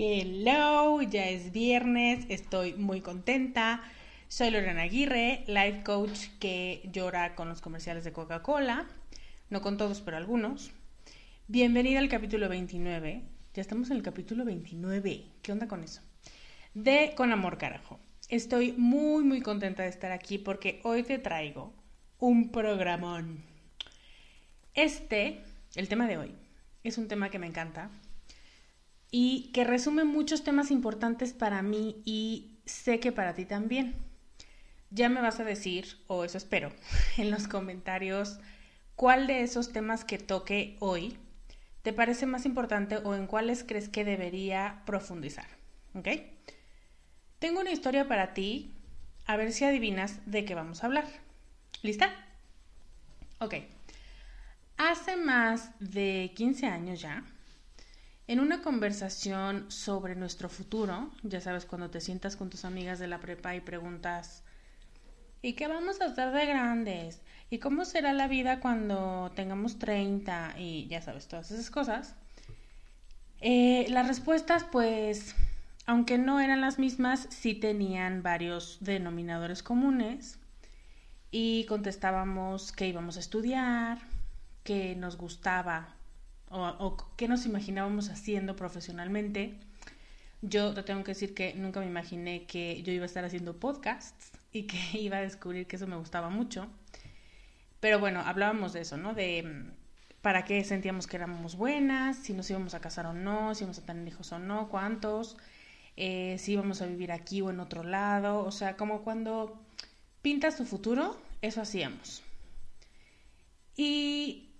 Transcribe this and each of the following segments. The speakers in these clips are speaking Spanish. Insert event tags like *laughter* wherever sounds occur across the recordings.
Hello, ya es viernes, estoy muy contenta. Soy Lorena Aguirre, life coach que llora con los comerciales de Coca-Cola. No con todos, pero algunos. Bienvenida al capítulo 29. Ya estamos en el capítulo 29. ¿Qué onda con eso? De Con Amor Carajo. Estoy muy, muy contenta de estar aquí porque hoy te traigo un programón. Este, el tema de hoy, es un tema que me encanta y que resume muchos temas importantes para mí y sé que para ti también. Ya me vas a decir, o eso espero, *laughs* en los comentarios cuál de esos temas que toque hoy te parece más importante o en cuáles crees que debería profundizar. ¿Ok? Tengo una historia para ti, a ver si adivinas de qué vamos a hablar. ¿Lista? Ok. Hace más de 15 años ya, en una conversación sobre nuestro futuro, ya sabes, cuando te sientas con tus amigas de la prepa y preguntas, ¿y qué vamos a hacer de grandes? ¿Y cómo será la vida cuando tengamos 30? Y ya sabes, todas esas cosas. Eh, las respuestas, pues, aunque no eran las mismas, sí tenían varios denominadores comunes. Y contestábamos que íbamos a estudiar, que nos gustaba o, qué nos imaginábamos haciendo profesionalmente. Yo te tengo que decir que nunca me imaginé que yo iba a estar haciendo podcasts y que *laughs* iba a descubrir que eso me gustaba mucho. Pero bueno, hablábamos de eso, ¿no? De mm, para qué sentíamos que éramos buenas, si nos íbamos a casar o no, si íbamos a tener hijos o no, cuántos, eh, si íbamos a vivir aquí o en otro lado. O sea, como cuando pintas tu futuro, eso hacíamos. Y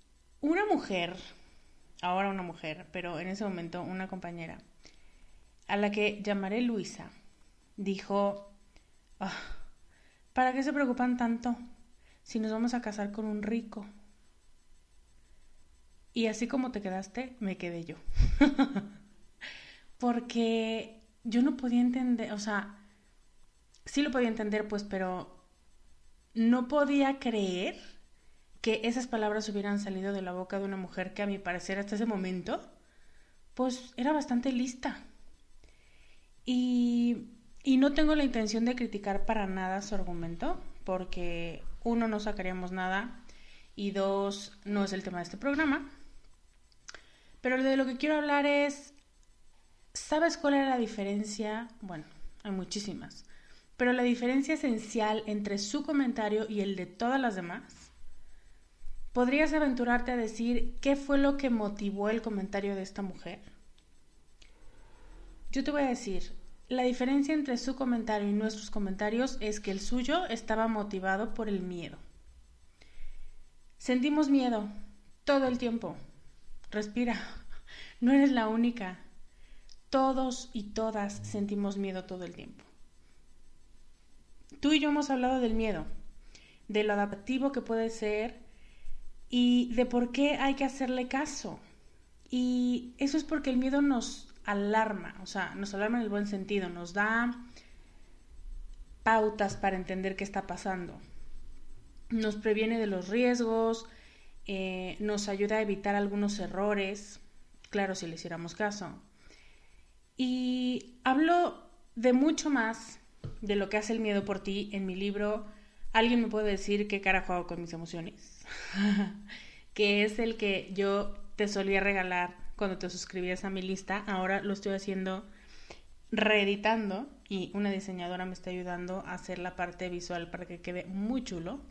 una mujer ahora una mujer, pero en ese momento una compañera, a la que llamaré Luisa, dijo, ah, ¿para qué se preocupan tanto si nos vamos a casar con un rico? Y así como te quedaste, me quedé yo. *laughs* Porque yo no podía entender, o sea, sí lo podía entender, pues, pero no podía creer que esas palabras hubieran salido de la boca de una mujer que a mi parecer hasta ese momento, pues era bastante lista. Y, y no tengo la intención de criticar para nada su argumento, porque uno, no sacaríamos nada y dos, no es el tema de este programa. Pero de lo que quiero hablar es, ¿sabes cuál era la diferencia? Bueno, hay muchísimas, pero la diferencia esencial entre su comentario y el de todas las demás. ¿Podrías aventurarte a decir qué fue lo que motivó el comentario de esta mujer? Yo te voy a decir, la diferencia entre su comentario y nuestros comentarios es que el suyo estaba motivado por el miedo. Sentimos miedo todo el tiempo. Respira. *laughs* No eres la única. Todos y todas sentimos miedo todo el tiempo. Tú y yo hemos hablado del miedo, de lo adaptativo que puede ser y de por qué hay que hacerle caso. Y eso es porque el miedo nos alarma, o sea, nos alarma en el buen sentido, nos da pautas para entender qué está pasando. Nos previene de los riesgos, eh, nos ayuda a evitar algunos errores, claro, si le hiciéramos caso. Y hablo de mucho más de lo que hace el miedo por ti en mi libro. ¿Alguien me puede decir qué cara juego con mis emociones? *laughs* que es el que yo te solía regalar cuando te suscribías a mi lista. Ahora lo estoy haciendo reeditando y una diseñadora me está ayudando a hacer la parte visual para que quede muy chulo.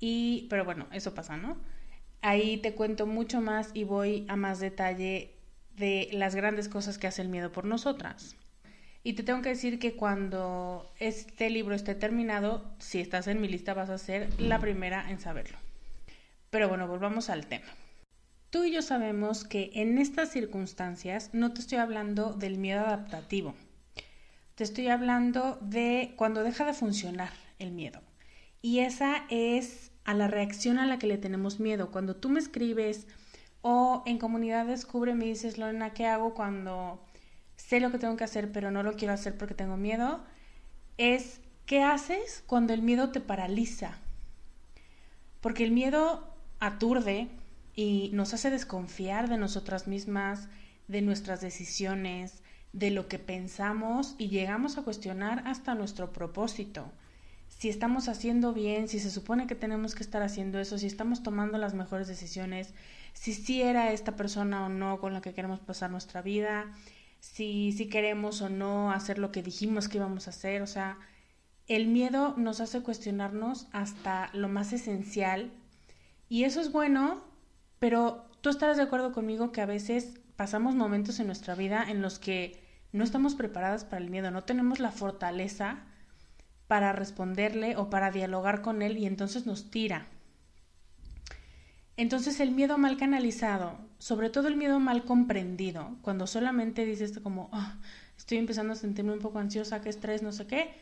Y, pero bueno, eso pasa, ¿no? Ahí te cuento mucho más y voy a más detalle de las grandes cosas que hace el miedo por nosotras. Y te tengo que decir que cuando este libro esté terminado, si estás en mi lista vas a ser la primera en saberlo. Pero bueno, volvamos al tema. Tú y yo sabemos que en estas circunstancias no te estoy hablando del miedo adaptativo. Te estoy hablando de cuando deja de funcionar el miedo. Y esa es a la reacción a la que le tenemos miedo. Cuando tú me escribes o en comunidad descubre, me dices, Lorena, ¿qué hago cuando sé lo que tengo que hacer pero no lo quiero hacer porque tengo miedo? Es, ¿qué haces cuando el miedo te paraliza? Porque el miedo aturde, y nos hace desconfiar de nosotras mismas, de nuestras decisiones, de lo que pensamos y llegamos a cuestionar hasta nuestro propósito. Si estamos haciendo bien, si se supone que tenemos que estar haciendo eso, si estamos tomando las mejores decisiones, si sí era esta persona o no con la que queremos pasar nuestra vida, si, si queremos o no hacer lo que dijimos que íbamos a hacer. O sea, el miedo nos hace cuestionarnos hasta lo más esencial y eso es bueno pero tú estarás de acuerdo conmigo que a veces pasamos momentos en nuestra vida en los que no estamos preparadas para el miedo, no tenemos la fortaleza para responderle o para dialogar con él y entonces nos tira. Entonces el miedo mal canalizado, sobre todo el miedo mal comprendido, cuando solamente dices como, ah, estoy empezando a sentirme un poco ansiosa, qué estrés, no sé qué,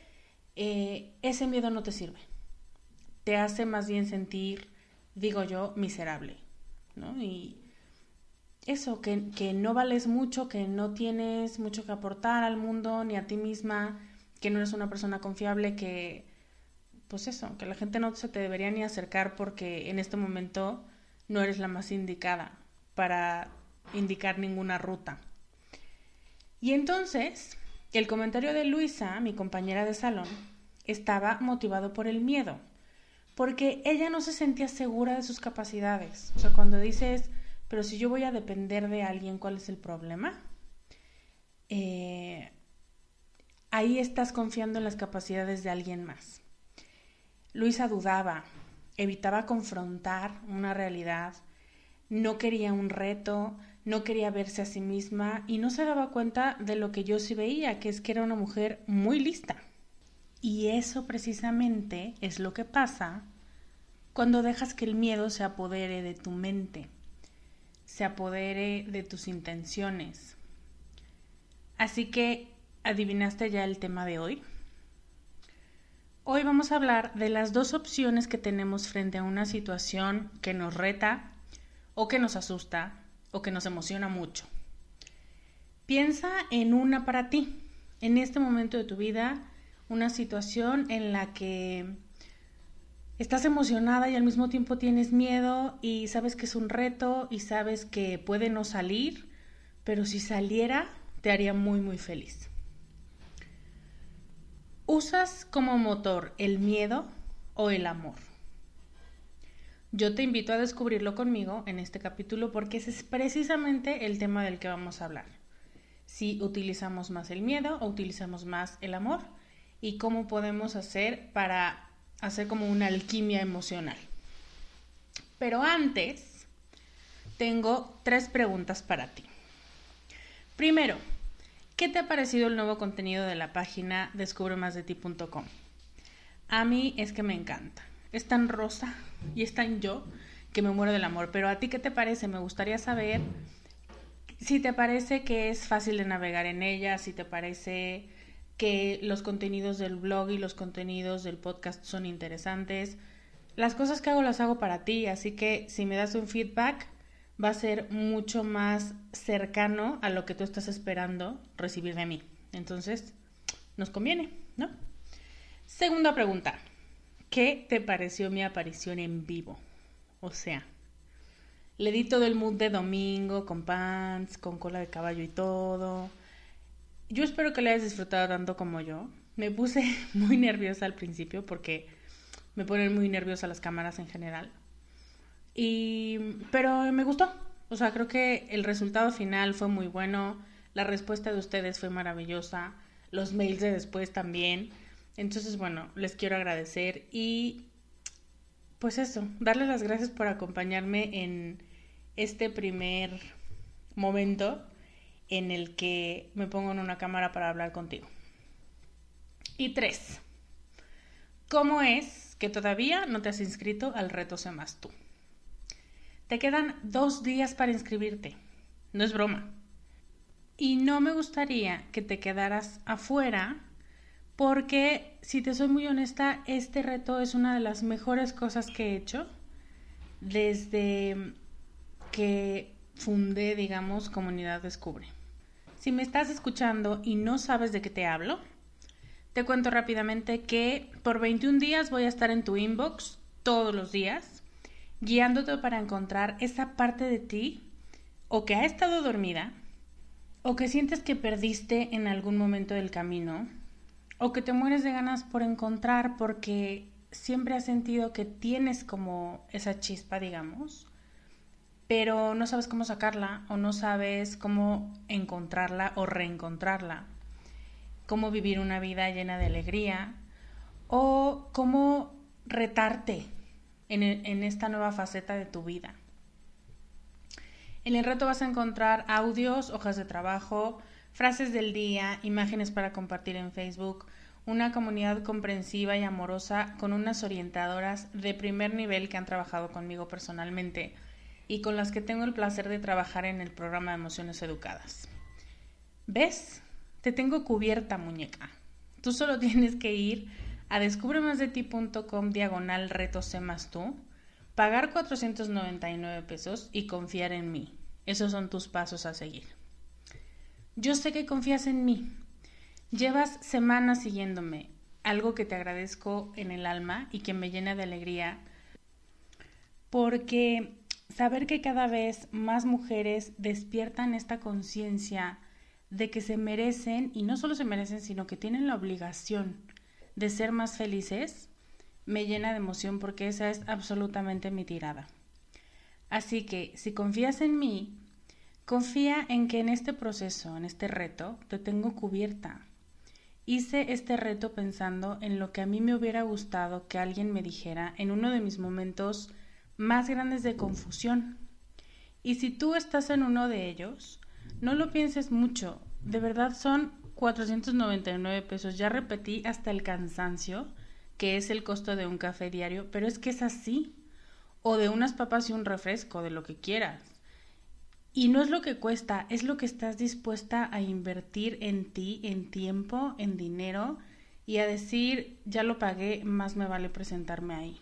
eh, ese miedo no te sirve. Te hace más bien sentir, digo yo, miserable. ¿No? Y eso, que, que no vales mucho, que no tienes mucho que aportar al mundo ni a ti misma, que no eres una persona confiable, que pues eso, que la gente no se te debería ni acercar porque en este momento no eres la más indicada para indicar ninguna ruta. Y entonces, el comentario de Luisa, mi compañera de salón, estaba motivado por el miedo porque ella no se sentía segura de sus capacidades. O sea, cuando dices, pero si yo voy a depender de alguien, ¿cuál es el problema? Eh, ahí estás confiando en las capacidades de alguien más. Luisa dudaba, evitaba confrontar una realidad, no quería un reto, no quería verse a sí misma y no se daba cuenta de lo que yo sí veía, que es que era una mujer muy lista. Y eso precisamente es lo que pasa cuando dejas que el miedo se apodere de tu mente, se apodere de tus intenciones. Así que, ¿adivinaste ya el tema de hoy? Hoy vamos a hablar de las dos opciones que tenemos frente a una situación que nos reta o que nos asusta o que nos emociona mucho. Piensa en una para ti, en este momento de tu vida, una situación en la que estás emocionada y al mismo tiempo tienes miedo y sabes que es un reto y sabes que puede no salir, pero si saliera te haría muy muy feliz. ¿Usas como motor el miedo o el amor? Yo te invito a descubrirlo conmigo en este capítulo porque ese es precisamente el tema del que vamos a hablar. Si utilizamos más el miedo o utilizamos más el amor y cómo podemos hacer para hacer como una alquimia emocional. Pero antes, tengo tres preguntas para ti. Primero, ¿qué te ha parecido el nuevo contenido de la página descubremasdeti.com? A mí es que me encanta. Es tan rosa y es tan yo que me muero del amor. Pero a ti, ¿qué te parece? Me gustaría saber si te parece que es fácil de navegar en ella, si te parece que los contenidos del blog y los contenidos del podcast son interesantes. Las cosas que hago las hago para ti, así que si me das un feedback va a ser mucho más cercano a lo que tú estás esperando recibir de mí. Entonces, nos conviene, ¿no? Segunda pregunta. ¿Qué te pareció mi aparición en vivo? O sea, le di todo el mood de domingo, con pants, con cola de caballo y todo yo espero que le hayas disfrutado tanto como yo. Me puse *laughs* muy nerviosa al principio porque me ponen muy nerviosa las cámaras en general. Y pero me gustó. O sea, creo que el resultado final fue muy bueno. La respuesta de ustedes fue maravillosa. Los mails de después también. Entonces, bueno, les quiero agradecer y pues eso, darles las gracias por acompañarme en este primer momento en el que me pongo en una cámara para hablar contigo. Y tres, ¿cómo es que todavía no te has inscrito al reto Sé Más Tú? Te quedan dos días para inscribirte. No es broma. Y no me gustaría que te quedaras afuera porque, si te soy muy honesta, este reto es una de las mejores cosas que he hecho desde que fundé, digamos, Comunidad Descubre. Si me estás escuchando y no sabes de qué te hablo, te cuento rápidamente que por 21 días voy a estar en tu inbox todos los días, guiándote para encontrar esa parte de ti o que ha estado dormida, o que sientes que perdiste en algún momento del camino, o que te mueres de ganas por encontrar porque siempre has sentido que tienes como esa chispa, digamos, pero no sabes cómo sacarla o no sabes cómo encontrarla o reencontrarla, cómo vivir una vida llena de alegría o cómo retarte en, en esta nueva faceta de tu vida. En el reto vas a encontrar audios, hojas de trabajo, frases del día, imágenes para compartir en Facebook, una comunidad comprensiva y amorosa con unas orientadoras de primer nivel que han trabajado conmigo personalmente y con las que tengo el placer de trabajar en el programa de Emociones Educadas. ¿Ves? Te tengo cubierta, muñeca. Tú solo *laughs* tienes que ir a descubremasdeti.com diagonal reto más tú, pagar 499 pesos y confiar en mí. Esos son tus pasos a seguir. Yo sé que confías en mí. Llevas semanas siguiéndome, algo que te agradezco en el alma y que me llena de alegría, porque saber que cada vez más mujeres despiertan esta conciencia de que se merecen, y no solo se merecen, sino que tienen la obligación de ser más felices, me llena de emoción porque esa es absolutamente mi tirada. Así que si confías en mí, confía en que en este proceso, en este reto, te tengo cubierta. Hice este reto pensando en lo que a mí me hubiera gustado que alguien me dijera en uno de mis momentos más grandes de confusión. Y si tú estás en uno de ellos, no lo pienses mucho. De verdad son 499 pesos. Ya repetí hasta el cansancio, que es el costo de un café diario, pero es que es así. O de unas papas y un refresco, de lo que quieras. Y no es lo que cuesta, es lo que estás dispuesta a invertir en ti, en tiempo, en dinero y a decir, ya lo pagué, más me vale presentarme ahí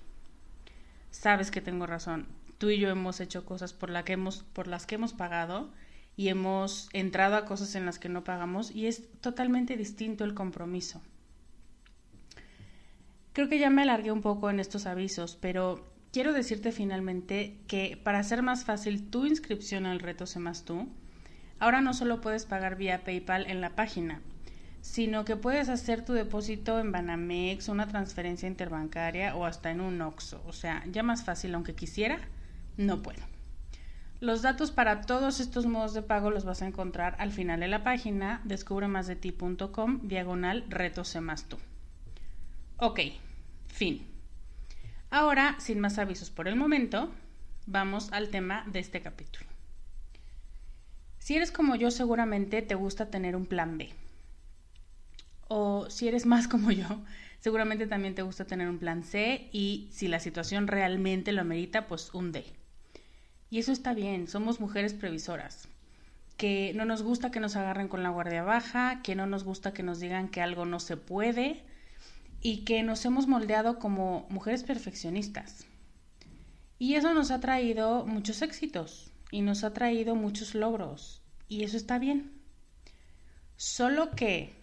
sabes que tengo razón. Tú y yo hemos hecho cosas por, que hemos, por las que hemos pagado y hemos entrado a cosas en las que no pagamos y es totalmente distinto el compromiso. Creo que ya me alargué un poco en estos avisos, pero quiero decirte finalmente que para hacer más fácil tu inscripción al reto Sé Más Tú, ahora no solo puedes pagar vía PayPal en la página, sino que puedes hacer tu depósito en Banamex, una transferencia interbancaria o hasta en un OXO. O sea, ya más fácil, aunque quisiera, no puedo. Los datos para todos estos modos de pago los vas a encontrar al final de la página descubremasdeti.com diagonal reto más tú. Ok, fin. Ahora, sin más avisos por el momento, vamos al tema de este capítulo. Si eres como yo, seguramente te gusta tener un plan B o si eres más como yo, seguramente también te gusta tener un plan C y si la situación realmente lo amerita, pues un D. Y eso está bien, somos mujeres previsoras, que no nos gusta que nos agarren con la guardia baja, que no nos gusta que nos digan que algo no se puede y que nos hemos moldeado como mujeres perfeccionistas. Y eso nos ha traído muchos éxitos y nos ha traído muchos logros y eso está bien. Solo que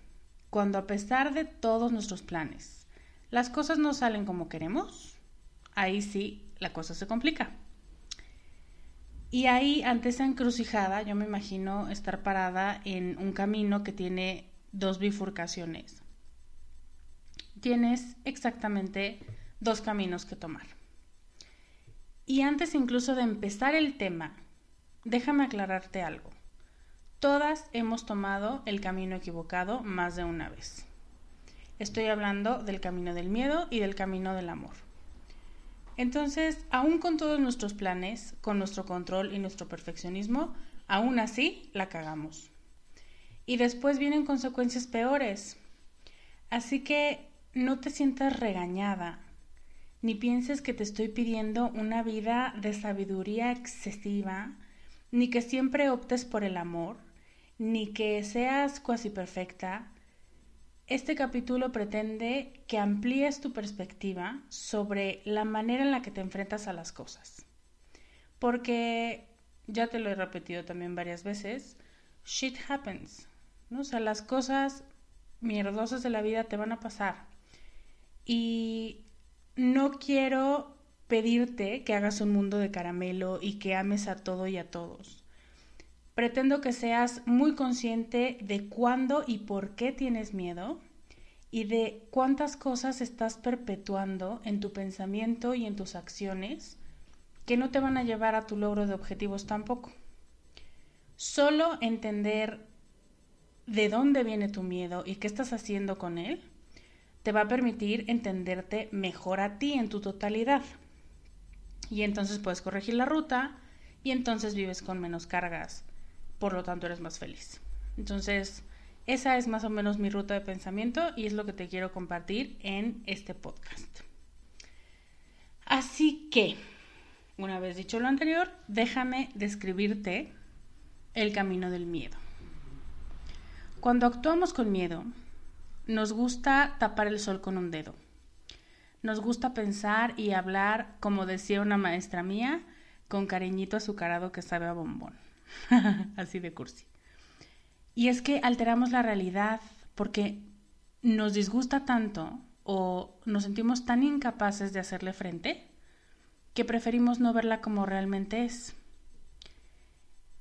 cuando a pesar de todos nuestros planes, las cosas no salen como queremos, ahí sí la cosa se complica. Y ahí, ante esa encrucijada, yo me imagino estar parada en un camino que tiene dos bifurcaciones. Tienes exactamente dos caminos que tomar. Y antes incluso de empezar el tema, déjame aclararte algo. Todas hemos tomado el camino equivocado más de una vez. Estoy hablando del camino del miedo y del camino del amor. Entonces, aún con todos nuestros planes, con nuestro control y nuestro perfeccionismo, aún así la cagamos. Y después vienen consecuencias peores. Así que no te sientas regañada, ni pienses que te estoy pidiendo una vida de sabiduría excesiva, ni que siempre optes por el amor, ni que seas cuasi perfecta, este capítulo pretende que amplíes tu perspectiva sobre la manera en la que te enfrentas a las cosas. Porque, ya te lo he repetido también varias veces, shit happens. ¿no? O sea, las cosas mierdosas de la vida te van a pasar. Y no quiero pedirte que hagas un mundo de caramelo y que ames a todo y a todos pretendo que seas muy consciente de cuándo y por qué tienes miedo y de cuántas cosas estás perpetuando en tu pensamiento y en tus acciones que no te van a llevar a tu logro de objetivos tampoco. Solo entender de dónde viene tu miedo y qué estás haciendo con él te va a permitir entenderte mejor a ti en tu totalidad. Y entonces puedes corregir la ruta y entonces vives con menos cargas por lo tanto eres más feliz. Entonces, esa es más o menos mi ruta de pensamiento y es lo que te quiero compartir en este podcast. Así que, una vez dicho lo anterior, déjame describirte el camino del miedo. Cuando actuamos con miedo, nos gusta tapar el sol con un dedo. Nos gusta pensar y hablar, como decía una maestra mía, con cariñito azucarado que sabe a bombón. *laughs* Así de cursi. Y es que alteramos la realidad porque nos disgusta tanto o nos sentimos tan incapaces de hacerle frente que preferimos no verla como realmente es.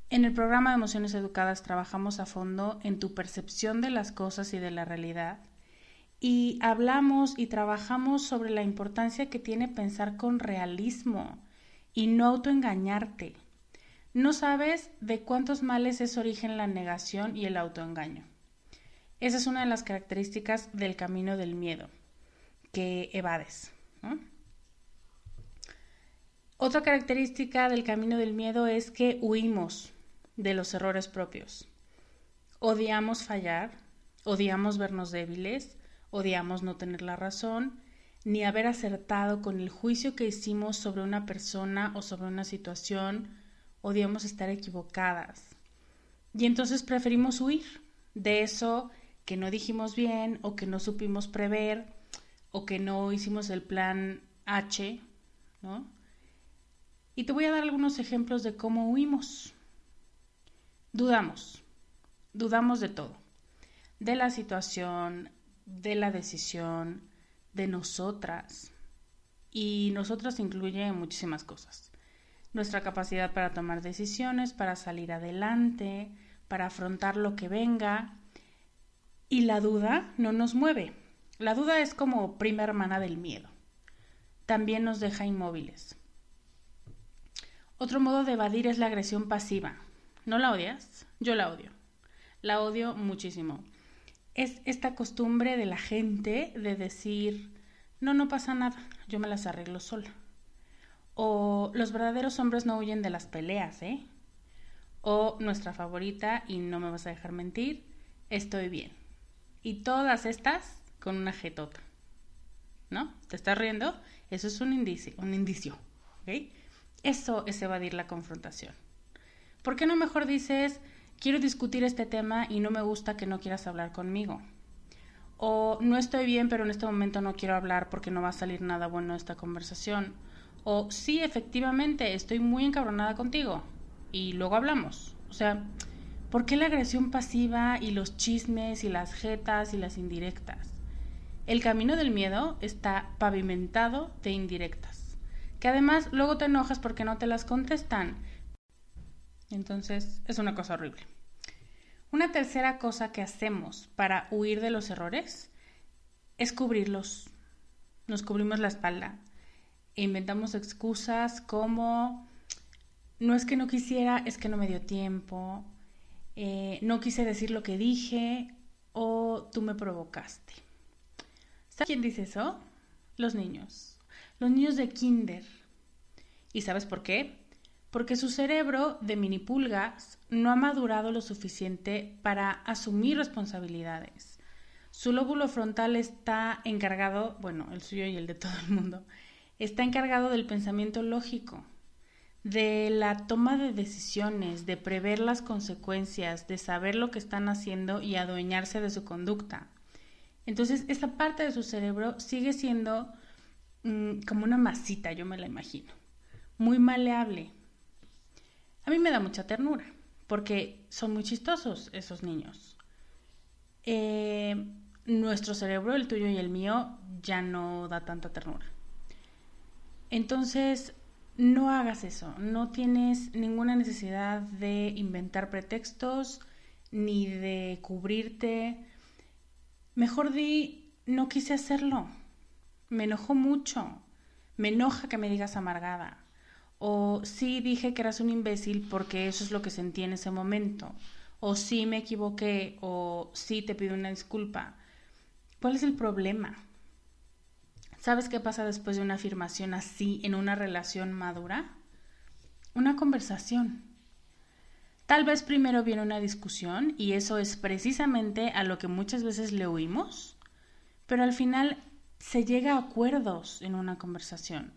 En el programa de Emociones Educadas trabajamos a fondo en tu percepción de las cosas y de la realidad y hablamos y trabajamos sobre la importancia que tiene pensar con realismo y no autoengañarte. No sabes de cuántos males es origen la negación y el autoengaño. Esa es una de las características del camino del miedo, que evades. Otra característica del camino del miedo es que huimos de los errores propios. Odiamos fallar, odiamos vernos débiles, odiamos no tener la razón, ni haber acertado con el juicio que hicimos sobre una persona o sobre una situación odiamos estar equivocadas. Y entonces preferimos huir de eso que no dijimos bien o que no supimos prever o que no hicimos el plan H, ¿no? Y te voy a dar algunos ejemplos de cómo huimos. Dudamos, dudamos de todo, de la situación, de la decisión, de nosotras. Y nosotras incluye muchísimas cosas. Nuestra capacidad para tomar decisiones, para salir adelante, para afrontar lo que venga. Y la duda no nos mueve. La duda es como prima hermana del miedo. También nos deja inmóviles. Otro modo de evadir es la agresión pasiva. ¿No la odias? Yo la odio. La odio muchísimo. Es esta costumbre de la gente de decir, no, no pasa nada, yo me las arreglo sola. O los verdaderos hombres no huyen de las peleas, ¿eh? O nuestra favorita, y no me vas a dejar mentir, estoy bien. Y todas estas con una jetota. ¿No? ¿Te estás riendo? Eso es un indicio, un indicio. ¿ok? Eso es evadir la confrontación. ¿Por qué no mejor dices, quiero discutir este tema y no me gusta que no quieras hablar conmigo? O no estoy bien, pero en este momento no quiero hablar porque no va a salir nada bueno de esta conversación. O sí, efectivamente, estoy muy encabronada contigo y luego hablamos. O sea, ¿por qué la agresión pasiva y los chismes y las jetas y las indirectas? El camino del miedo está pavimentado de indirectas, que además luego te enojas porque no te las contestan. Entonces es una cosa horrible. Una tercera cosa que hacemos para huir de los errores es cubrirlos. Nos cubrimos la espalda e inventamos excusas como no es que no quisiera, es que no me dio tiempo, eh, no quise decir lo que dije o tú me provocaste. ¿Sabes quién dice eso? Los niños. Los niños de kinder. ¿Y sabes por qué? Porque su cerebro de mini pulgas no ha madurado lo suficiente para asumir responsabilidades. Su lóbulo frontal está encargado, bueno, el suyo y el de todo el mundo, está encargado del pensamiento lógico, de la toma de decisiones, de prever las consecuencias, de saber lo que están haciendo y adueñarse de su conducta. Entonces, esa parte de su cerebro sigue siendo mm, como una masita, yo me la imagino, muy maleable. A mí me da mucha ternura, porque son muy chistosos esos niños. Eh, nuestro cerebro, el tuyo y el mío, ya no da tanta ternura. Entonces, no hagas eso, no tienes ninguna necesidad de inventar pretextos ni de cubrirte Mejor di, no quise hacerlo. Me enojó mucho. Me enoja que me digas amargada. O sí dije que eras un imbécil porque eso es lo que sentí en ese momento. O sí me equivoqué. O sí te pido una disculpa. ¿Cuál es el problema? ¿Sabes qué pasa después de una afirmación así en una relación madura? Una conversación. Tal vez primero viene una discusión y eso es precisamente a lo que muchas veces le oímos, pero al final se llega a acuerdos en una conversación.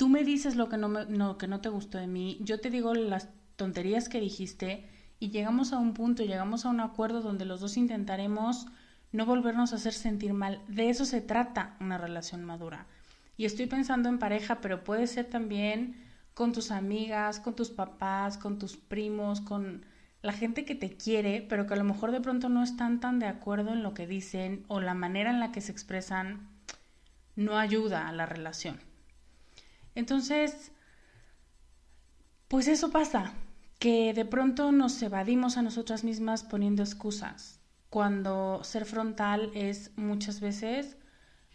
Tú me dices lo que no, me, que no te gustó de mí, yo te digo las tonterías que dijiste y llegamos a un punto, llegamos a un acuerdo donde los dos intentaremos no volvernos a hacer sentir mal. De eso se trata una relación madura. Y estoy pensando en pareja, pero puede ser también con tus amigas, con tus papás, con tus primos, con la gente que te quiere, pero que a lo mejor de pronto no están tan de acuerdo en lo que dicen o la manera en la que se expresan no ayuda a la relación. Entonces, pues eso pasa, que de pronto nos evadimos a nosotras mismas poniendo excusas, cuando ser frontal es muchas veces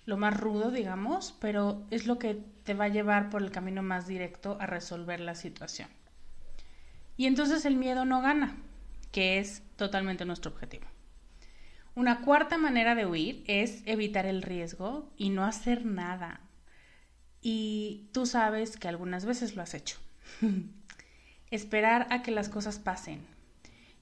lo más rudo, digamos, pero es lo que te va a llevar por el camino más directo a resolver la situación. Y entonces el miedo no gana, que es totalmente nuestro objetivo. Una cuarta manera de huir es evitar el riesgo y no hacer nada. Y tú sabes que algunas veces lo has hecho. *laughs* Esperar a que las cosas pasen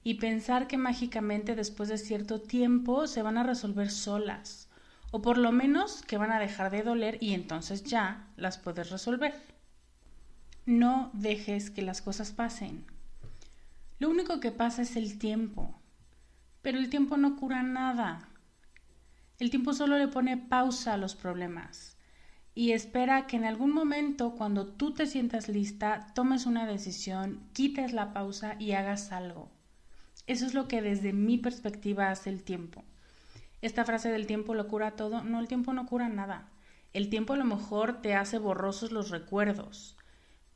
y pensar que mágicamente después de cierto tiempo se van a resolver solas o por lo menos que van a dejar de doler y entonces ya las puedes resolver. No dejes que las cosas pasen. Lo único que pasa es el tiempo, pero el tiempo no cura nada. El tiempo solo le pone pausa a los problemas y espera que en algún momento, cuando tú te sientas lista, tomes una decisión, quites la pausa y hagas algo. Eso es lo que desde mi perspectiva hace el tiempo esta frase del tiempo lo cura todo, no, el tiempo no cura nada. El tiempo a lo mejor te hace borrosos los recuerdos,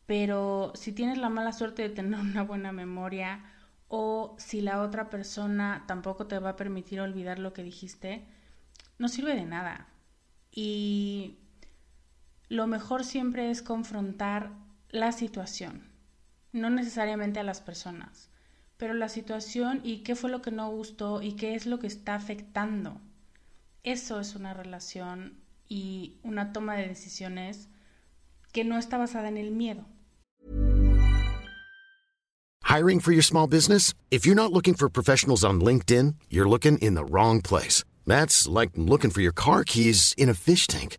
pero si tienes la mala suerte de tener *laughs* una buena memoria o si la otra persona tampoco te va a permitir olvidar lo que dijiste, no sirve de nada. Y lo mejor siempre es confrontar la situación, no necesariamente a las personas, pero la situación y qué fue lo que no gustó y qué es lo que está afectando. Eso es una relación y una toma de decisiones que no está basada en el miedo. Hiring for your small business? If you're not looking for professionals on LinkedIn, you're looking in the wrong place. That's like looking for your car keys in a fish tank.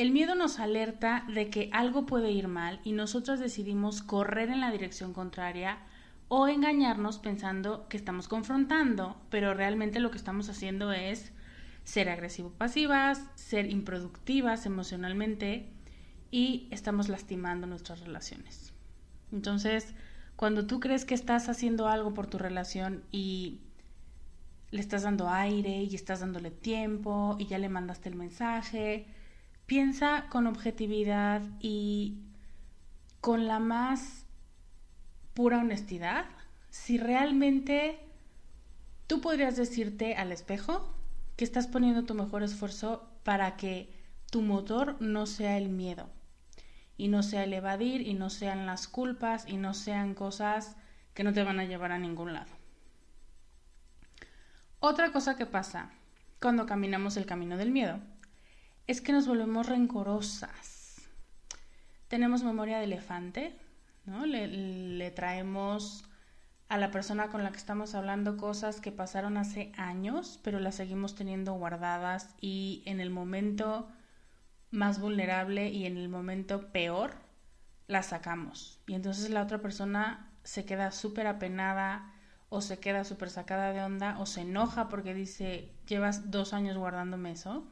El miedo nos alerta de que algo puede ir mal y nosotros decidimos correr en la dirección contraria o engañarnos pensando que estamos confrontando, pero realmente lo que estamos haciendo es ser agresivo-pasivas, ser improductivas emocionalmente y estamos lastimando nuestras relaciones. Entonces, cuando tú crees que estás haciendo algo por tu relación y le estás dando aire y estás dándole tiempo y ya le mandaste el mensaje. Piensa con objetividad y con la más pura honestidad si realmente tú podrías decirte al espejo que estás poniendo tu mejor esfuerzo para que tu motor no sea el miedo y no sea el evadir y no sean las culpas y no sean cosas que no te van a llevar a ningún lado. Otra cosa que pasa cuando caminamos el camino del miedo es que nos volvemos rencorosas. Tenemos memoria de elefante, ¿no? Le, traemos a la persona con la que estamos hablando cosas que pasaron hace años, pero las seguimos teniendo guardadas y en el momento más vulnerable y en el momento peor las sacamos. Y entonces la otra persona se queda súper apenada, o se queda súper sacada de onda o se enoja porque dice, llevas dos años guardándome eso,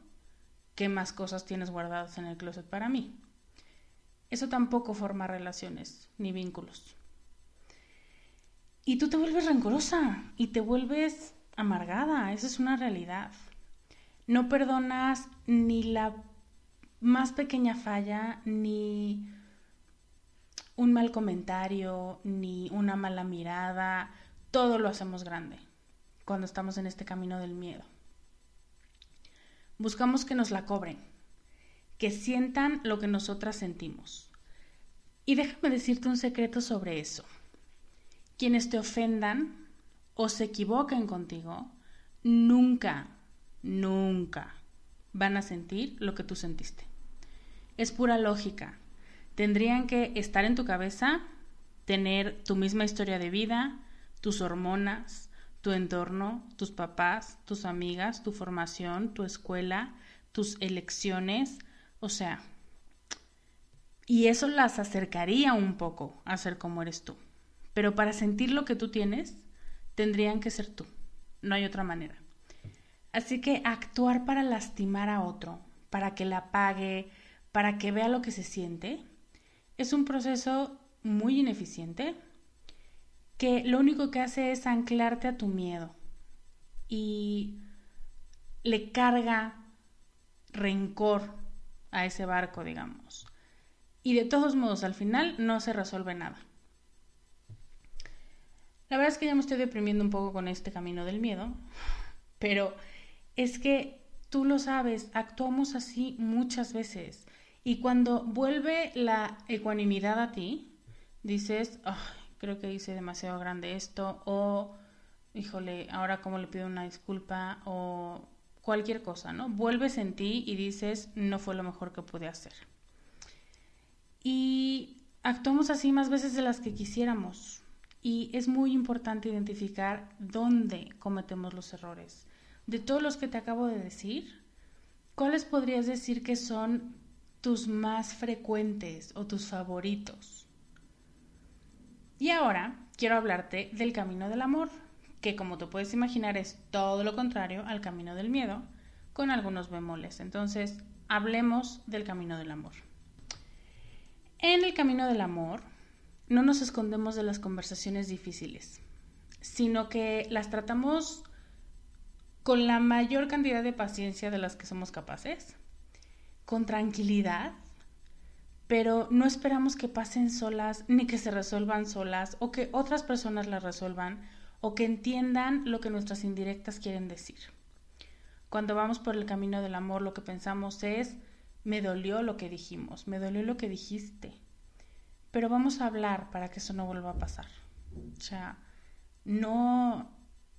¿qué más cosas tienes guardadas en el closet para mí? Eso tampoco forma relaciones ni vínculos. Y tú te vuelves rencorosa y te vuelves amargada, esa es una realidad. No perdonas ni la más pequeña falla, ni un mal comentario, ni una mala mirada, todo lo hacemos grande cuando estamos en este camino del miedo. Buscamos que nos la cobren, que sientan lo que nosotras sentimos. Y déjame decirte un secreto sobre eso. Quienes te ofendan o se equivoquen contigo, nunca, nunca van a sentir lo que tú sentiste. Es pura lógica. Tendrían que estar en tu cabeza, tener tu misma historia de vida, tus hormonas, tu entorno, tus papás, tus amigas, tu formación, tu escuela, tus elecciones, o sea, y eso las acercaría un poco a ser como eres tú. Pero para sentir lo que tú tienes, tendrían que ser tú. No hay otra manera. Así que actuar para lastimar a otro, para que la pague, para que vea lo que se siente, es un proceso muy ineficiente, que lo único que hace es anclarte a tu miedo y le carga rencor a ese barco, digamos. Y de todos modos, al final no se resuelve nada. La verdad es que ya me estoy deprimiendo un poco con este camino del miedo, pero es que tú lo sabes, actuamos así muchas veces. Y cuando vuelve la ecuanimidad a ti, dices, creo que hice demasiado grande esto, o, híjole, ahora cómo le pido una disculpa, o cualquier cosa, ¿no? Vuelves en ti y dices, no fue lo mejor que pude hacer. Y actuamos así más veces de las que quisiéramos. Y es muy importante identificar dónde cometemos los errores. De todos los que te acabo de decir, ¿cuáles podrías decir que son tus más frecuentes o tus favoritos? Y ahora quiero hablarte del camino del amor, que como te puedes imaginar es todo lo contrario al camino del miedo, con algunos bemoles. Entonces, hablemos del camino del amor. En el camino del amor, no nos escondemos de las conversaciones difíciles, sino que las tratamos con la mayor cantidad de paciencia de las que somos capaces, con tranquilidad, pero no esperamos que pasen solas ni que se resuelvan solas o que otras personas las resuelvan o que entiendan lo que nuestras indirectas quieren decir. Cuando vamos por el camino del amor lo que pensamos es, me dolió lo que dijimos, me dolió lo que dijiste, pero vamos a hablar para que eso no vuelva a pasar. O sea, no,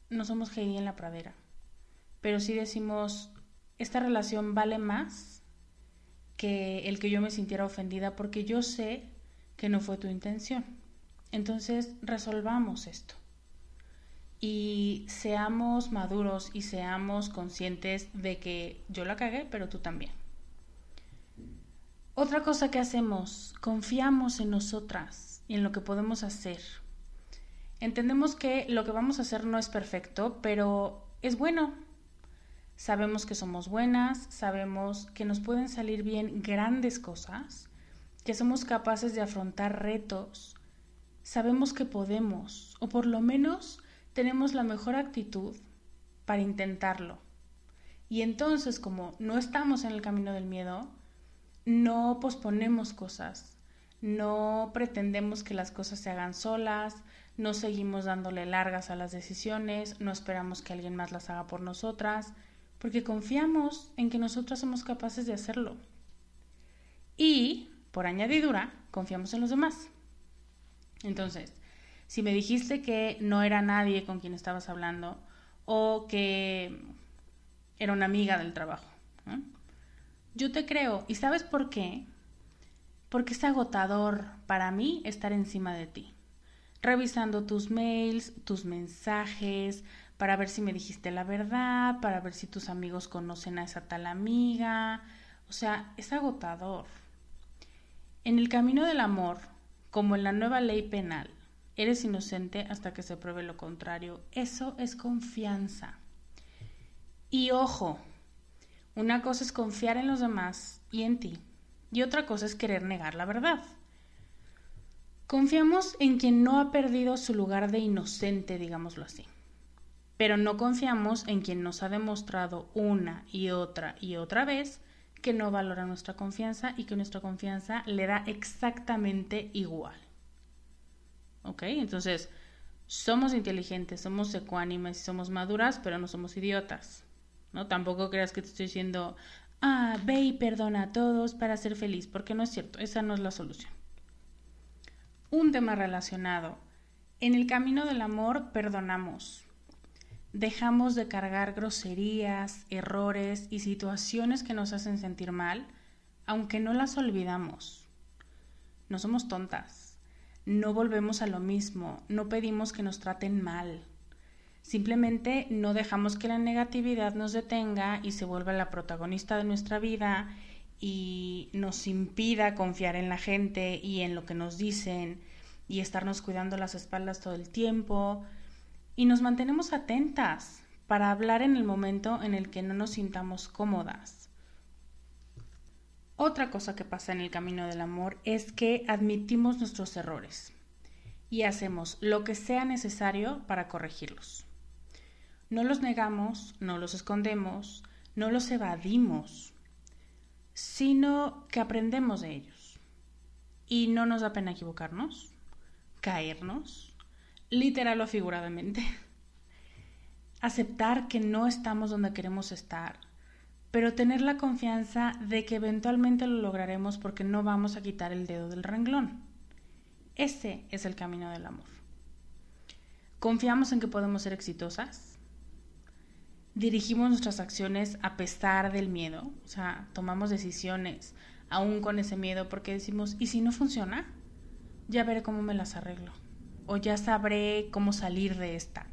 no somos Heidi en la pradera, pero sí decimos, esta relación vale más que el que yo me sintiera ofendida porque yo sé que no fue tu intención. Entonces, resolvamos esto y seamos maduros y seamos conscientes de que yo la cagué, pero tú también. Otra cosa que hacemos, confiamos en nosotras y en lo que podemos hacer. Entendemos que lo que vamos a hacer no es perfecto, pero es bueno. Sabemos que somos buenas, sabemos que nos pueden salir bien grandes cosas, que somos capaces de afrontar retos, sabemos que podemos, o por lo menos tenemos la mejor actitud para intentarlo. Y entonces, como no estamos en el camino del miedo, no posponemos cosas, no pretendemos que las cosas se hagan solas, no seguimos dándole largas a las decisiones, no esperamos que alguien más las haga por nosotras, porque confiamos en que nosotras somos capaces de hacerlo. Y, por añadidura, confiamos en los demás. Entonces, si me dijiste que no era nadie con quien estabas hablando o que era una amiga del trabajo. Yo te creo. ¿Y sabes por qué? Porque es agotador para mí estar encima de ti, revisando tus mails, tus mensajes, para ver si me dijiste la verdad, para ver si tus amigos conocen a esa tal amiga. O sea, es agotador. En el camino del amor, como en la nueva ley penal, Eres inocente hasta que se pruebe lo contrario. Eso es confianza. Y ojo, una cosa es confiar en los demás y en ti, y otra cosa es querer negar la verdad. Confiamos en quien no ha perdido su lugar de inocente, digámoslo así. Pero no confiamos en quien nos ha demostrado una y otra y otra vez que no valora nuestra confianza y que nuestra confianza le da exactamente igual. ¿ok? Entonces, somos inteligentes, somos ecuánimes y somos maduras, pero no somos idiotas, ¿no? Tampoco creas que te estoy diciendo, ah, ve y perdona a todos para ser feliz, porque no es cierto, esa no es la solución. Un tema relacionado. En el camino del amor perdonamos. Dejamos de cargar groserías, errores y situaciones que nos hacen sentir mal, aunque no las olvidamos. No somos tontas no volvemos a lo mismo, no pedimos que nos traten mal. Simplemente no dejamos que la negatividad nos detenga y se vuelva la protagonista de nuestra vida y nos impida confiar en la gente y en lo que nos dicen y estarnos cuidando las espaldas todo el tiempo y nos mantenemos atentas para hablar en el momento en el que no nos sintamos cómodas. Otra cosa que pasa en el camino del amor es que admitimos nuestros errores y hacemos lo que sea necesario para corregirlos. No los negamos, no los escondemos, no los evadimos, sino que aprendemos de ellos. Y no nos da pena equivocarnos, caernos, literal o figuradamente. *laughs* Aceptar que no estamos donde queremos estar pero tener la confianza de que eventualmente lo lograremos porque no vamos a quitar el dedo del renglón. Ese es el camino del amor. Confiamos en que podemos ser exitosas. Dirigimos nuestras acciones a pesar del miedo, o sea, tomamos decisiones aún con ese miedo porque decimos, ¿y si no funciona? Ya veré cómo me las arreglo o ya sabré cómo salir de esta.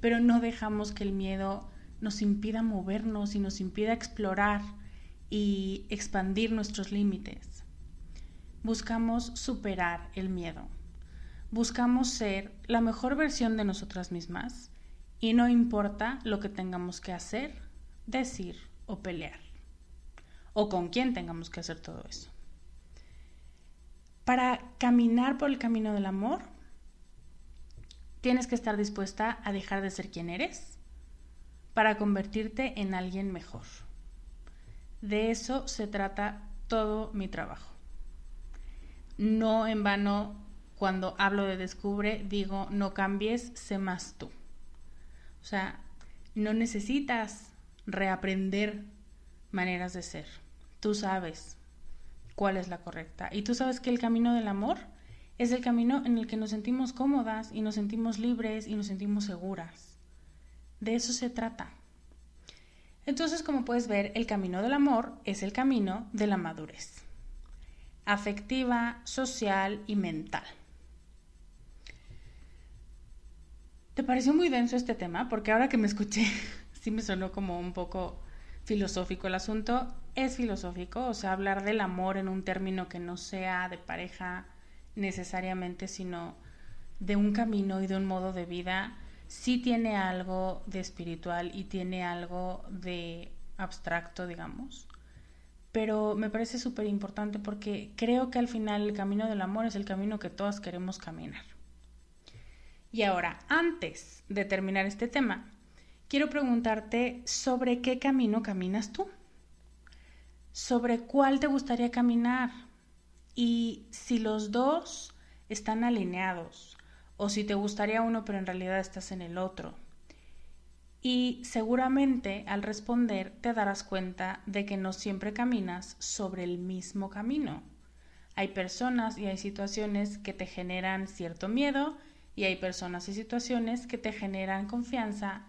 Pero no dejamos que el miedo nos impida movernos y nos impida explorar y expandir nuestros límites. Buscamos superar el miedo. Buscamos ser la mejor versión de nosotras mismas y no importa lo que tengamos que hacer, decir o pelear. O con quién tengamos que hacer todo eso. Para caminar por el camino del amor, tienes que estar dispuesta a dejar de ser quien eres para convertirte en alguien mejor. De eso se trata todo mi trabajo. No en vano, cuando hablo de descubre, digo, no cambies, sé más tú. O sea, no necesitas reaprender maneras de ser. Tú sabes cuál es la correcta. Y tú sabes que el camino del amor es el camino en el que nos sentimos cómodas y nos sentimos libres y nos sentimos seguras. De eso se trata. Entonces, como puedes ver, el camino del amor es el camino de la madurez. Afectiva, social y mental. ¿Te pareció muy denso este tema? Porque ahora que me escuché, *laughs* sí me sonó como un poco filosófico el asunto. Es filosófico, o sea, hablar del amor en un término que no sea de pareja necesariamente, sino de un camino y de un modo de vida, sí tiene algo de espiritual y tiene algo de abstracto, digamos. Pero me parece súper importante porque creo que al final el camino del amor es el camino que todas queremos caminar. Y ahora, antes de terminar este tema, quiero preguntarte sobre qué camino caminas tú. Sobre cuál te gustaría caminar y si los dos están alineados o si te gustaría uno pero en realidad estás en el otro. Y seguramente al responder te darás cuenta de que no siempre caminas sobre el mismo camino. Hay personas y hay situaciones que te generan cierto miedo y hay personas y situaciones que te generan confianza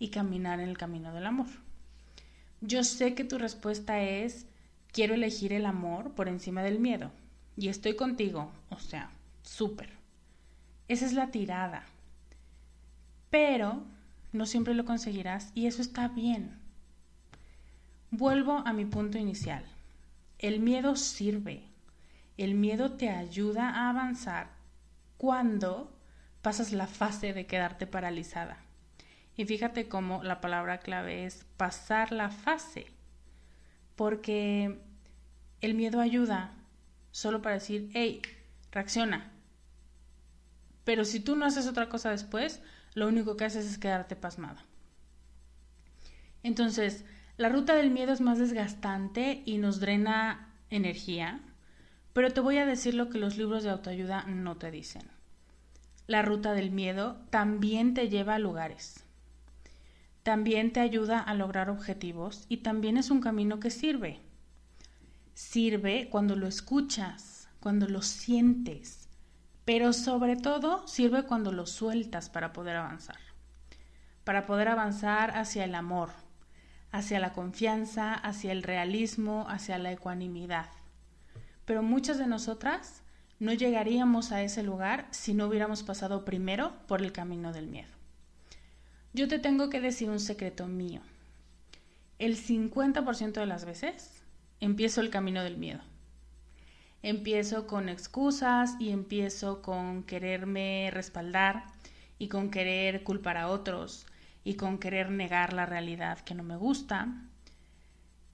y caminar en el camino del amor. Yo sé que tu respuesta es quiero elegir el amor por encima del miedo y estoy contigo, o sea, súper. Esa es la tirada. Pero no siempre lo conseguirás y eso está bien. Vuelvo a mi punto inicial. El miedo sirve. El miedo te ayuda a avanzar cuando pasas la fase de quedarte paralizada. Y fíjate cómo la palabra clave es pasar la fase, porque el miedo ayuda solo para decir, hey, reacciona. Pero si tú no haces otra cosa después, lo único que haces es quedarte pasmada. Entonces, la ruta del miedo es más desgastante y nos drena energía, pero te voy a decir lo que los libros de autoayuda no te dicen la ruta del miedo también te lleva a lugares. También te ayuda a lograr objetivos y también es un camino que sirve. Sirve cuando lo escuchas, cuando lo sientes, pero sobre todo sirve cuando lo sueltas para poder avanzar. Para poder avanzar hacia el amor, hacia la confianza, hacia el realismo, hacia la ecuanimidad. Pero muchas de nosotras no llegaríamos a ese lugar si no hubiéramos pasado primero por el camino del miedo. Yo te tengo que decir un secreto mío. El 50% de las veces empiezo el camino del miedo. Empiezo con excusas y empiezo con quererme respaldar y con querer culpar a otros y con querer negar la realidad que no me gusta.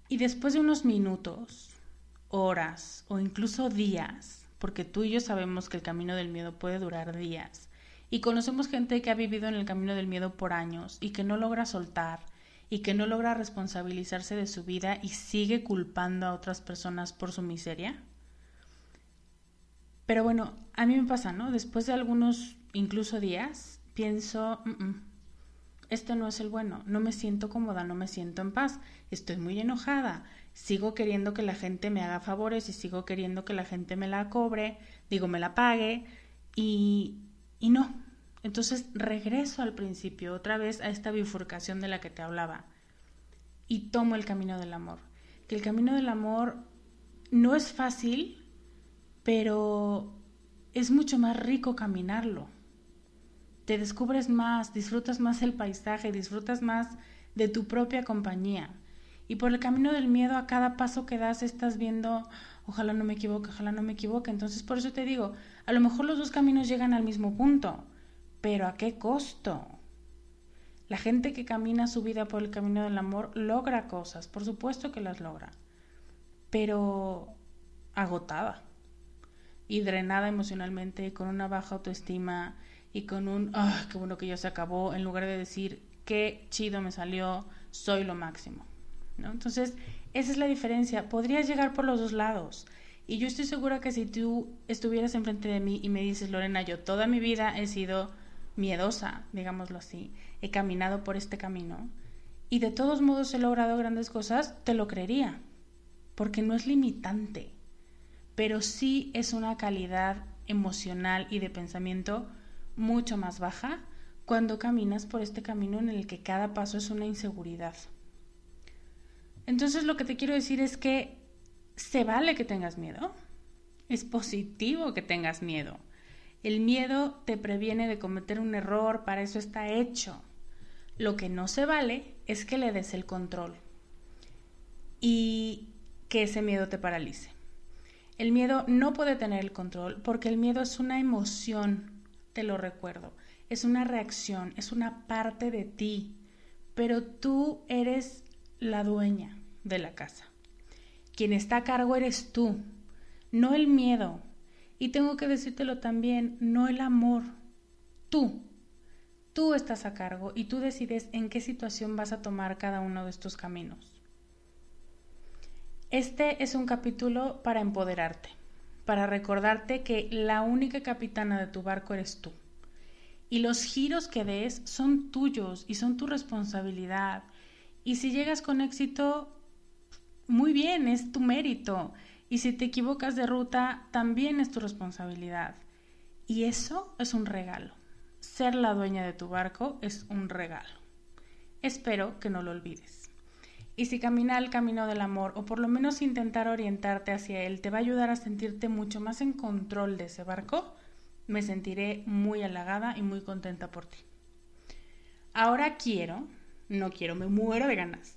Y después de unos minutos, horas o incluso días, porque tú y yo sabemos que el camino del miedo puede durar días. Y conocemos gente que ha vivido en el camino del miedo por años y que no logra soltar y que no logra responsabilizarse de su vida y sigue culpando a otras personas por su miseria. Pero bueno, a mí me pasa, ¿no? Después de algunos, incluso días, pienso, esto no es el bueno, no me siento cómoda, no me siento en paz, estoy muy enojada, sigo queriendo que la gente me haga favores y sigo queriendo que la gente me la cobre, digo, me la pague y, y no. Entonces regreso al principio, otra vez a esta bifurcación de la que te hablaba y tomo el camino del amor. Que el camino del amor no es fácil, pero es mucho más rico caminarlo. Te descubres más, disfrutas más el paisaje, disfrutas más de tu propia compañía Y por el camino del miedo a cada paso que das estás viendo, ojalá no me equivoque, ojalá no me equivoque. Entonces por eso te digo, a lo mejor los dos caminos llegan al mismo punto, pero ¿a qué costo? La gente que camina su vida por el camino del amor logra cosas, por supuesto que las logra, pero agotada y drenada emocionalmente, con una baja autoestima y con un, ah, qué bueno que ya se acabó, en lugar de decir, qué chido me salió, soy lo máximo. ¿no? Entonces, esa es la diferencia. Podrías llegar por los dos lados. Y yo estoy segura que si tú estuvieras enfrente de mí y me dices, Lorena, yo toda mi vida he sido miedosa, digámoslo así, he caminado por este camino y de todos modos he logrado grandes cosas, te lo creería, porque no es limitante, pero sí es una calidad emocional y de pensamiento mucho más baja cuando caminas por este camino en el que cada paso es una inseguridad. Entonces lo que te quiero decir es que se vale que tengas miedo. Es positivo que tengas miedo. El miedo te previene de cometer un error, para eso está hecho. Lo que no se vale es que le des el control y que ese miedo te paralice. El miedo no puede tener el control porque el miedo es una emoción, te lo recuerdo, es una reacción, es una parte de ti, pero tú eres la dueña de la casa. Quien está a cargo eres tú, no el miedo. Y tengo que decírtelo también, no el amor, tú. Tú estás a cargo y tú decides en qué situación vas a tomar cada uno de estos caminos. Este es un capítulo para empoderarte, para recordarte que la única capitana de tu barco eres tú. Y los giros que des son tuyos y son tu responsabilidad. Y si llegas con éxito, muy bien, es tu mérito. Y si te equivocas de ruta, también es tu responsabilidad. Y eso es un regalo. Ser la dueña de tu barco es un regalo. Espero que no lo olvides. Y si caminar el camino del amor, o por lo menos intentar orientarte hacia él, te va a ayudar a sentirte mucho más en control de ese barco, me sentiré muy halagada y muy contenta por ti. Ahora quiero, no quiero, me muero de ganas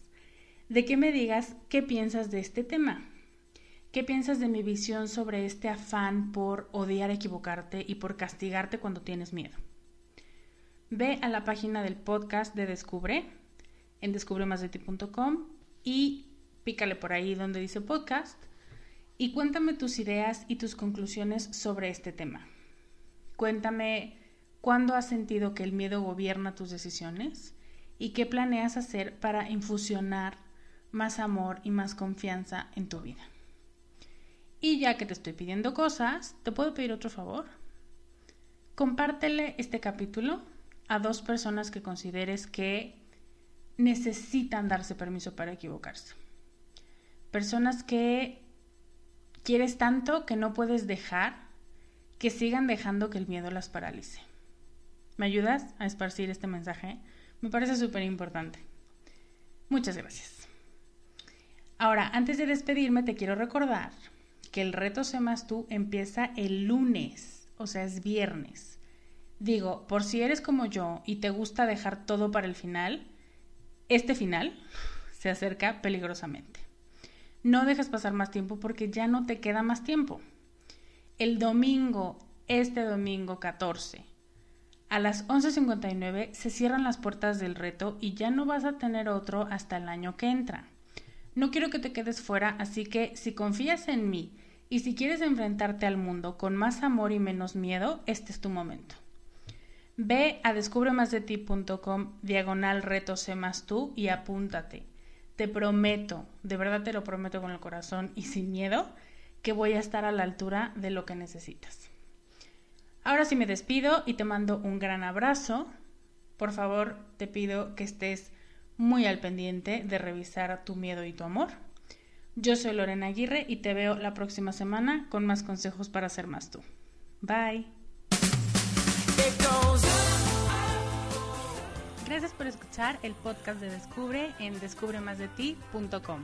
de que me digas qué piensas de este tema. ¿Qué piensas de mi visión sobre este afán por odiar equivocarte y por castigarte cuando tienes miedo? Ve a la página del podcast de Descubre en descubremasdeti.com y pícale por ahí donde dice podcast y cuéntame tus ideas y tus conclusiones sobre este tema. Cuéntame cuándo has sentido que el miedo gobierna tus decisiones y qué planeas hacer para infusionar más amor y más confianza en tu vida. Y ya que te estoy pidiendo cosas, ¿te puedo pedir otro favor? Compártele este capítulo a dos personas que consideres que necesitan darse permiso para equivocarse. Personas que quieres tanto que no puedes dejar que sigan dejando que el miedo las paralice. ¿Me ayudas a esparcir este mensaje? Me parece súper importante. Muchas gracias. Ahora, antes de despedirme, te quiero recordar que el reto Sé más tú empieza el lunes, o sea, es viernes. Digo, por si eres como yo y te gusta dejar todo para el final, este final se acerca peligrosamente. No dejes pasar más tiempo porque ya no te queda más tiempo. El domingo, este domingo 14, a las 11.59 se cierran las puertas del reto y ya no vas a tener otro hasta el año que entra. No quiero que te quedes fuera, así que si confías en mí y si quieres enfrentarte al mundo con más amor y menos miedo, este es tu momento. Ve a descubremasdeti.com diagonal reto más tú y apúntate. Te prometo, de verdad te lo prometo con el corazón y sin miedo, que voy a estar a la altura de lo que necesitas. Ahora sí me despido y te mando un gran abrazo. Por favor, te pido que estés muy al pendiente de revisar tu miedo y tu amor. Yo soy Lorena Aguirre y te veo la próxima semana con más consejos para ser más tú. Bye. Gracias por escuchar el podcast de Descubre en descubremasdeti.com.